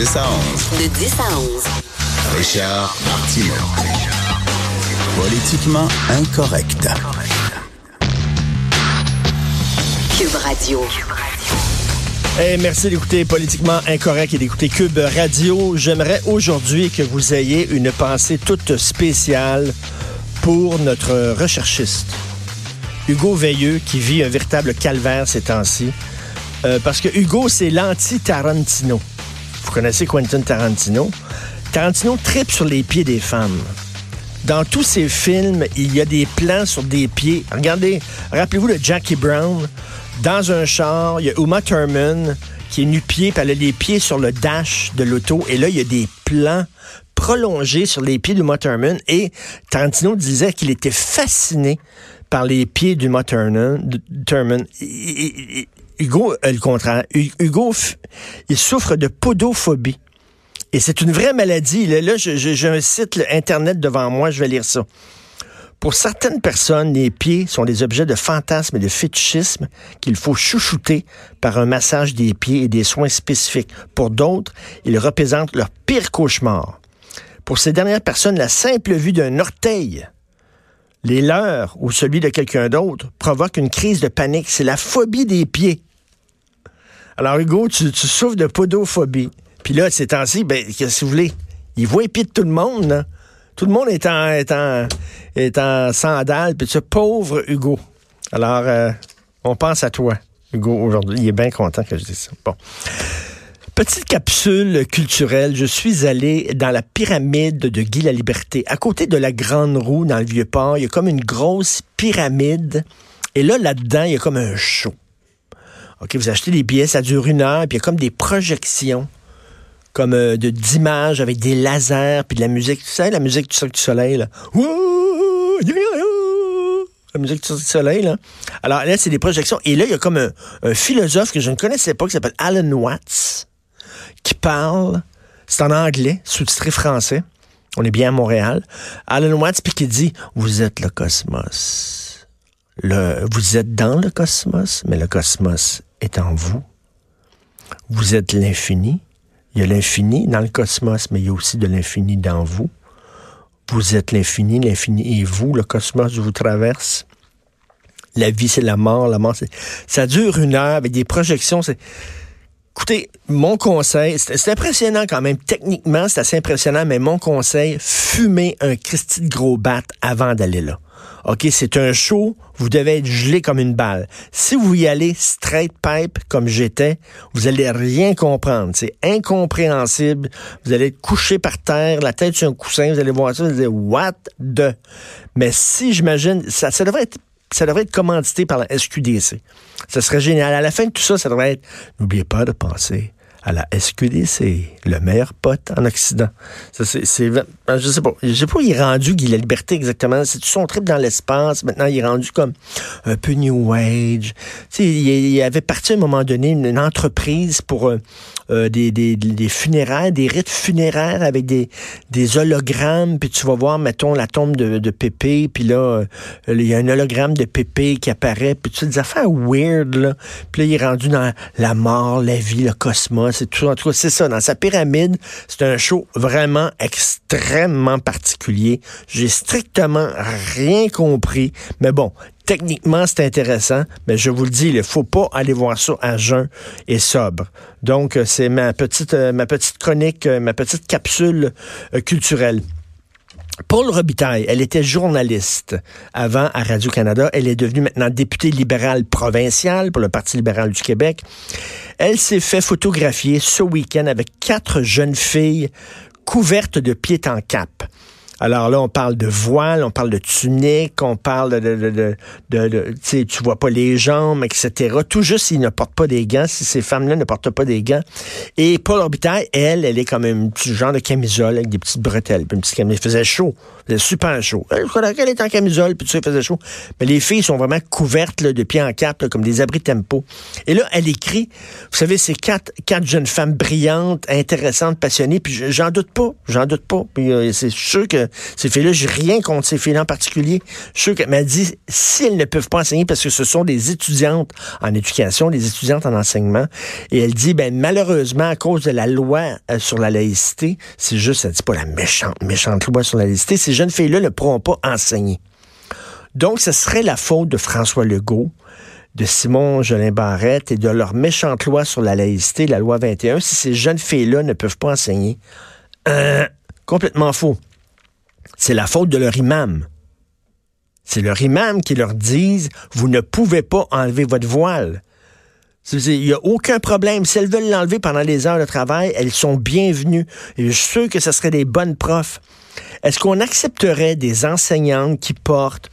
10 à 11. De 10 à 11. Richard Martineau. Politiquement incorrect. Cube Radio. Eh, merci d'écouter Politiquement Incorrect et d'écouter Cube Radio. J'aimerais aujourd'hui que vous ayez une pensée toute spéciale pour notre recherchiste, Hugo Veilleux, qui vit un véritable calvaire ces temps-ci. Euh, parce que Hugo, c'est l'anti-Tarantino. Vous connaissez Quentin Tarantino? Tarantino tripe sur les pieds des femmes. Dans tous ses films, il y a des plans sur des pieds. Regardez, rappelez-vous de Jackie Brown. Dans un char, il y a Uma Thurman qui est nu-pied, puis elle a les pieds sur le dash de l'auto. Et là, il y a des plans prolongés sur les pieds d'Uma Thurman. Et Tarantino disait qu'il était fasciné par les pieds d'Uma Thurman. Hugo, euh, le contraire. Hugo, il souffre de podophobie. Et c'est une vraie maladie. Là, j'ai un site Internet devant moi, je vais lire ça. Pour certaines personnes, les pieds sont des objets de fantasme et de fétichisme qu'il faut chouchouter par un massage des pieds et des soins spécifiques. Pour d'autres, ils représentent leur pire cauchemar. Pour ces dernières personnes, la simple vue d'un orteil, les leurs ou celui de quelqu'un d'autre, provoque une crise de panique. C'est la phobie des pieds. Alors, Hugo, tu, souffres de podophobie. Puis là, ces temps-ci, ben, que vous voulez? Il voit les pieds de tout le monde, Tout le monde est en, est en, est en sandales, puis ce pauvre Hugo. Alors, euh, on pense à toi, Hugo, aujourd'hui. Il est bien content que je dise ça. Bon. Petite capsule culturelle, je suis allé dans la pyramide de Guy la Liberté. À côté de la Grande Roue, dans le Vieux-Port, il y a comme une grosse pyramide. Et là, là-dedans, il y a comme un show. OK, vous achetez des billets, ça dure une heure, puis il y a comme des projections comme euh, d'images avec des lasers puis de la musique. Tu sais, la musique du Cirque du Soleil, là. La musique du Cirque du Soleil, là. Alors là, c'est des projections. Et là, il y a comme un, philosophe que je ne connaissais pas qui s'appelle Alan Watts qui parle. C'est en anglais, sous-titré français. On est bien à Montréal. Alan Watts, puis qui dit Vous êtes le cosmos. Le, vous êtes dans le cosmos, mais le cosmos est en vous. Vous êtes l'infini. Il y a l'infini dans le cosmos, mais il y a aussi de l'infini dans vous. Vous êtes l'infini, l'infini est vous, le cosmos vous traverse. La vie, c'est la mort, la mort, c'est... Ça dure une heure avec des projections. C'est... Écoutez, mon conseil, c'est impressionnant quand même. Techniquement, c'est assez impressionnant, mais mon conseil, fumez un Christy de gros bat avant d'aller là. OK, c'est un show, vous devez être gelé comme une balle. Si vous y allez straight pipe comme j'étais, vous allez rien comprendre. C'est incompréhensible. Vous allez être couché par terre, la tête sur un coussin, vous allez voir ça, vous allez dire what the? Mais si j'imagine, ça, devrait être ça devrait être commandité par la SQDC. Ça serait génial. À la fin de tout ça, ça devrait être, n'oubliez pas de penser à la SQDC, le meilleur pote en Occident. Ça, c'est, c'est, je sais pas, je sais pas où il est rendu, Guy La Liberté, exactement. C'est son trip dans l'espace. Maintenant, il est rendu comme un peu New Age. Tu sais, il, avait parti à un moment donné une, entreprise pour euh, euh, des, des, des, funéraires, des rites funéraires avec des, des hologrammes, puis tu vas voir, mettons, la tombe de, de Pépé, puis là, euh, il y a un hologramme de Pépé qui apparaît, puis tu sais, des affaires weird, là. Puis là, il est rendu dans la mort, la vie, le cosmos, c'est tout. En tout c'est ça. Dans sa pyramide, c'est un show vraiment extrêmement particulier. J'ai strictement rien compris, mais bon, Techniquement, c'est intéressant, mais je vous le dis, il ne faut pas aller voir ça à jeun et sobre. Donc, euh, c'est ma petite, euh, ma petite chronique, euh, ma petite capsule culturelle. Paul Robitaille, elle était journaliste avant à Radio-Canada. Elle est devenue maintenant députée libérale provinciale pour le Parti libéral du Québec. Elle s'est fait photographier ce week-end avec quatre jeunes filles couvertes de pied en cap. Alors là, on parle de voile, on parle de tunique, on parle de, de, de, tu tu vois pas les jambes, etc. Tout juste s'ils ne portent pas des gants, si ces femmes-là ne portent pas des gants. Et Paul Orbitaille, elle, elle est comme un petit genre de camisole avec des petites bretelles, puis une petite camisole. Il faisait chaud. Il faisait super chaud. Elle, était en camisole, puis tout ça, il faisait chaud. Mais les filles sont vraiment couvertes de pied en là, comme des abris tempo. Et là, elle écrit, vous savez, c'est quatre, quatre jeunes femmes brillantes, intéressantes, passionnées, puis j'en doute pas, j'en doute pas. Puis euh, c'est sûr que ces filles-là, j'ai rien contre ces filles-là en particulier. Je suis qu'elle m'a dit, si elles ne peuvent pas enseigner, parce que ce sont des étudiantes en éducation, des étudiantes en enseignement, et elle dit, ben malheureusement, à cause de la loi euh, sur la laïcité, c'est juste, elle dit pas la méchante, méchante loi sur la laïcité, ces jeunes filles-là ne pourront pas enseigner. Donc, ce serait la faute de François Legault, de Simon Jolin Barrette et de leur méchante loi sur la laïcité, la loi 21, si ces jeunes filles-là ne peuvent pas enseigner. Euh, complètement faux. C'est la faute de leur imam. C'est leur imam qui leur dit vous ne pouvez pas enlever votre voile. Il n'y a aucun problème. Si elles veulent l'enlever pendant les heures de travail, elles sont bienvenues. Je suis sûr que ce seraient des bonnes profs. Est-ce qu'on accepterait des enseignantes qui portent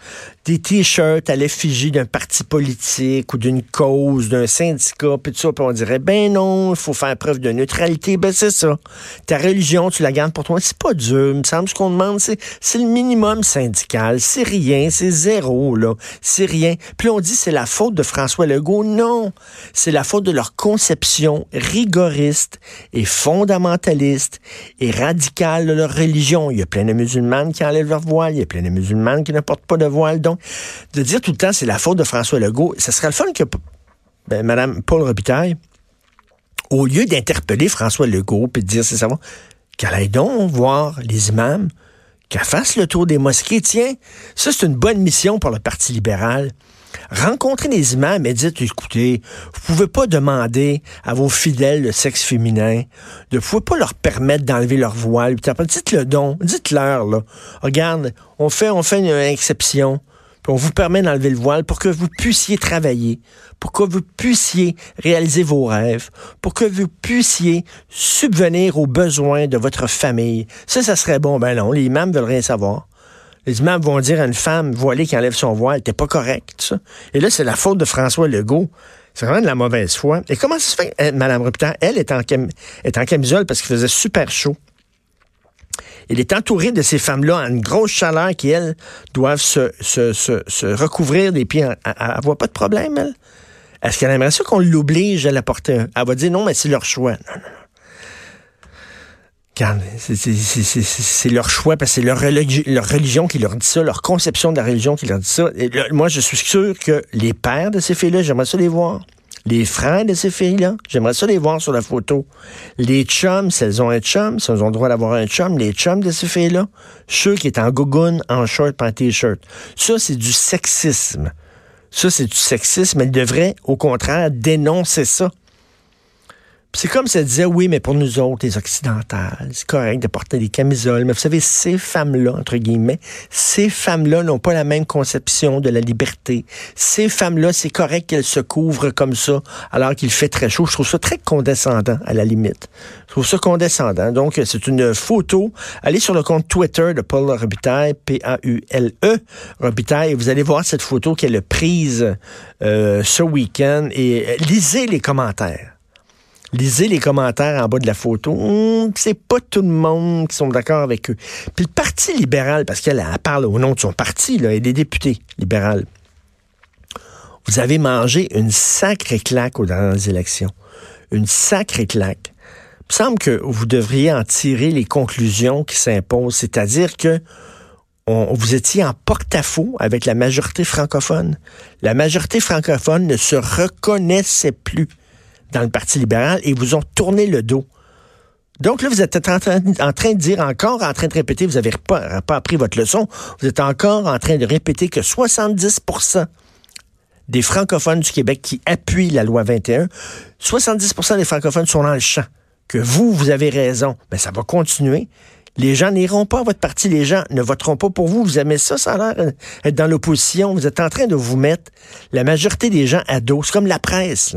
des t-shirts à l'effigie d'un parti politique ou d'une cause, d'un syndicat, puis tout ça, puis on dirait, ben non, il faut faire preuve de neutralité. Ben c'est ça. Ta religion, tu la gardes pour toi. C'est pas dur. Il me semble ce qu'on demande, c'est, c'est le minimum syndical. C'est rien, c'est zéro, là. C'est rien. Puis on dit, c'est la faute de François Legault. Non. C'est la faute de leur conception rigoriste et fondamentaliste et radicale de leur religion. Il y a plein de musulmanes qui enlèvent leur voile. Il y a plein de musulmanes qui ne portent pas de voile. Donc, de dire tout le temps c'est la faute de François Legault, ce serait le fun que ben, Mme Paul Robitaille, au lieu d'interpeller François Legault et de dire c'est ça, qu'elle aille donc voir les imams, qu'elle fasse le tour des mosquées. Tiens, ça c'est une bonne mission pour le Parti libéral. Rencontrer les imams et dites, écoutez, vous pouvez pas demander à vos fidèles de sexe féminin, de, vous pouvez pas leur permettre d'enlever leur voile. Dites-le donc, dites-leur. Regarde, on fait, on fait une exception on vous permet d'enlever le voile pour que vous puissiez travailler, pour que vous puissiez réaliser vos rêves, pour que vous puissiez subvenir aux besoins de votre famille. Ça, ça serait bon. Ben non, les imams veulent rien savoir. Les imams vont dire à une femme voilée qui enlève son voile, t'es pas correct. Et là, c'est la faute de François Legault. C'est vraiment de la mauvaise foi. Et comment ça se fait, euh, Madame Rupert, elle est en, est en camisole parce qu'il faisait super chaud. Il est entouré de ces femmes-là en une grosse chaleur qui, elles, doivent se, recouvrir des pieds. Elle voit pas de problème, elle? Est-ce qu'elle aimerait ça qu'on l'oblige à la porter? Elle va dire non, mais c'est leur choix. Non, non, c'est leur choix parce que c'est leur, leur, religion qui leur dit ça, leur conception de la religion qui leur dit ça. Et moi, je suis sûr que les pères de ces filles-là, j'aimerais ça les voir. Les frères de ces filles-là, j'aimerais ça les voir sur la photo. Les chums, si elles ont un chum, si elles ont le droit d'avoir un chum, les chums de ces filles-là, ceux qui est en gougoune, en short, en t-shirt. Ça, c'est du sexisme. Ça, c'est du sexisme. Elles devraient, au contraire, dénoncer ça. C'est comme ça disait, oui, mais pour nous autres, les occidentales, c'est correct de porter des camisoles. Mais vous savez, ces femmes-là, entre guillemets, ces femmes-là n'ont pas la même conception de la liberté. Ces femmes-là, c'est correct qu'elles se couvrent comme ça, alors qu'il fait très chaud. Je trouve ça très condescendant, à la limite. Je trouve ça condescendant. Donc, c'est une photo. Allez sur le compte Twitter de Paul Robitaille, P-A-U-L-E, Robitaille, et vous allez voir cette photo qu'elle a prise euh, ce week-end, et lisez les commentaires lisez les commentaires en bas de la photo. Hmm, c'est pas tout le monde qui sont d'accord avec eux. Puis le Parti libéral, parce qu'elle parle au nom de son parti, là, et des députés libéraux. Vous avez mangé une sacrée claque aux dernières élections. Une sacrée claque. Il me semble que vous devriez en tirer les conclusions qui s'imposent, c'est-à-dire que vous étiez en porte-à-faux avec la majorité francophone. La majorité francophone ne se reconnaissait plus dans le Parti libéral et vous ont tourné le dos. Donc là, vous êtes en train, de dire, encore en train de répéter, vous n'avez pas, appris votre leçon, vous êtes encore en train de répéter que 70% des francophones du Québec qui appuient la loi 21, 70% des francophones sont dans le champ. Que vous, vous avez raison. Mais ça va continuer. Les gens n'iront pas à votre parti, les gens ne voteront pas pour vous. Vous aimez ça, ça a l'air d'être dans l'opposition. Vous êtes en train de vous mettre la majorité des gens à dos. C'est comme la presse.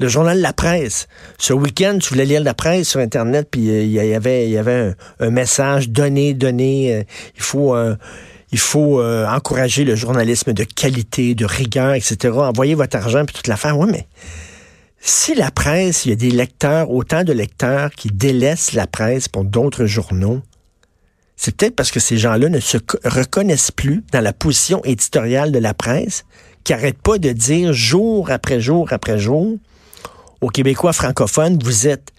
Le journal La Presse. Ce week-end, tu voulais lire la presse sur Internet, puis euh, il y avait, un, message donné, donné. Euh, il faut, euh, il faut encourager le journalisme de qualité, de rigueur, etc. Envoyez votre argent puis toute l'affaire. Oui, mais si la presse, il y a des lecteurs, autant de lecteurs qui délaissent la presse pour d'autres journaux, c'est peut-être parce que ces gens-là ne se reconnaissent plus dans la position éditoriale de la presse, qui n'arrête pas de dire jour après jour après jour aux Québécois francophones, vous êtes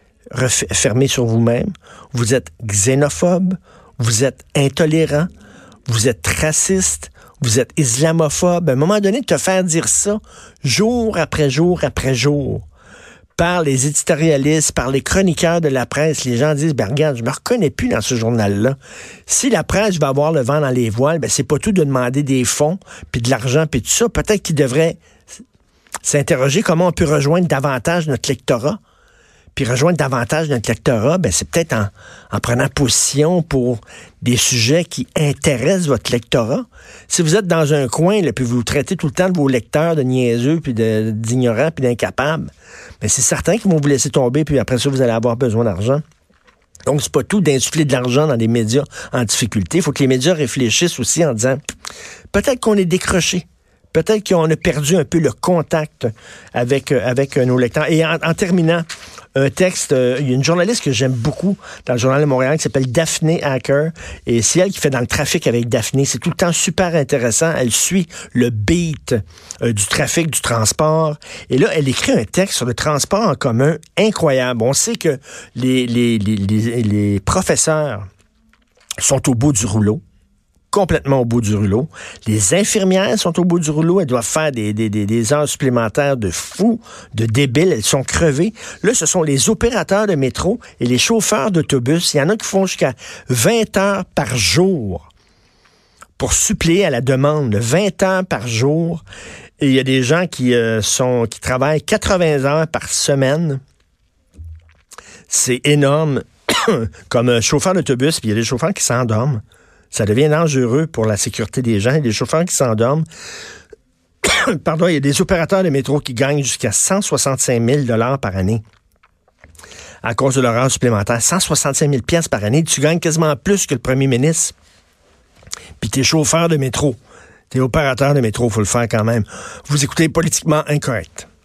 fermés sur vous-même, vous êtes xénophobe, vous êtes intolérant, vous êtes raciste, vous êtes islamophobe. À un moment donné, te faire dire ça jour après jour après jour par les éditorialistes, par les chroniqueurs de la presse, les gens disent, ben regarde, je me reconnais plus dans ce journal-là. Si la presse va avoir le vent dans les voiles, ben c'est pas tout de demander des fonds, puis de l'argent, puis tout ça. Peut-être qu'ils devraient s'interroger comment on peut rejoindre davantage notre lectorat puis rejoindre davantage notre lectorat, ben c'est peut-être en, prenant position pour des sujets qui intéressent votre lectorat. Si vous êtes dans un coin, là, puis vous traitez tout le temps de vos lecteurs de niaiseux, puis d'ignorants, puis d'incapables, ben c'est certain qu'ils vont vous laisser tomber, puis après ça, vous allez avoir besoin d'argent. Donc, c'est pas tout d'insuffler de l'argent dans des médias en difficulté. Il faut que les médias réfléchissent aussi en disant, peut-être qu'on est décroché peut-être qu'on a perdu un peu le contact avec, euh, avec nos lecteurs. Et en terminant, un texte. Euh, il y a une journaliste que j'aime beaucoup dans le Journal de Montréal qui s'appelle Daphné Hacker. Et c'est elle qui fait dans le trafic avec Daphné. C'est tout le temps super intéressant. Elle suit le beat euh, du trafic, du transport. Et là, elle écrit un texte sur le transport en commun incroyable. On sait que les, les, les, les professeurs sont au bout du rouleau complètement au bout du rouleau. Les infirmières sont au bout du rouleau. Elles doivent faire des, heures supplémentaires de fous, de débiles. Elles sont crevées. Là, ce sont les opérateurs de métro et les chauffeurs d'autobus. Il y en a qui font jusqu'à 20 heures par jour pour suppléer à la demande. 20 heures par jour. Et il y a des gens qui, euh, sont, qui travaillent 80 heures par semaine. C'est énorme. Comme chauffeur d'autobus, puis il y a des chauffeurs qui s'endorment. Ça devient dangereux pour la sécurité des gens. Il y a des chauffeurs qui s'endorment. Pardon, il y a des opérateurs de métro qui gagnent jusqu'à 165 000 par année à cause de l'horaire supplémentaire. 165 000 par année. Tu gagnes quasiment plus que le premier ministre. Puis tu es chauffeur de métro. Tu es opérateur de métro, faut le faire quand même. Vous écoutez politiquement incorrect.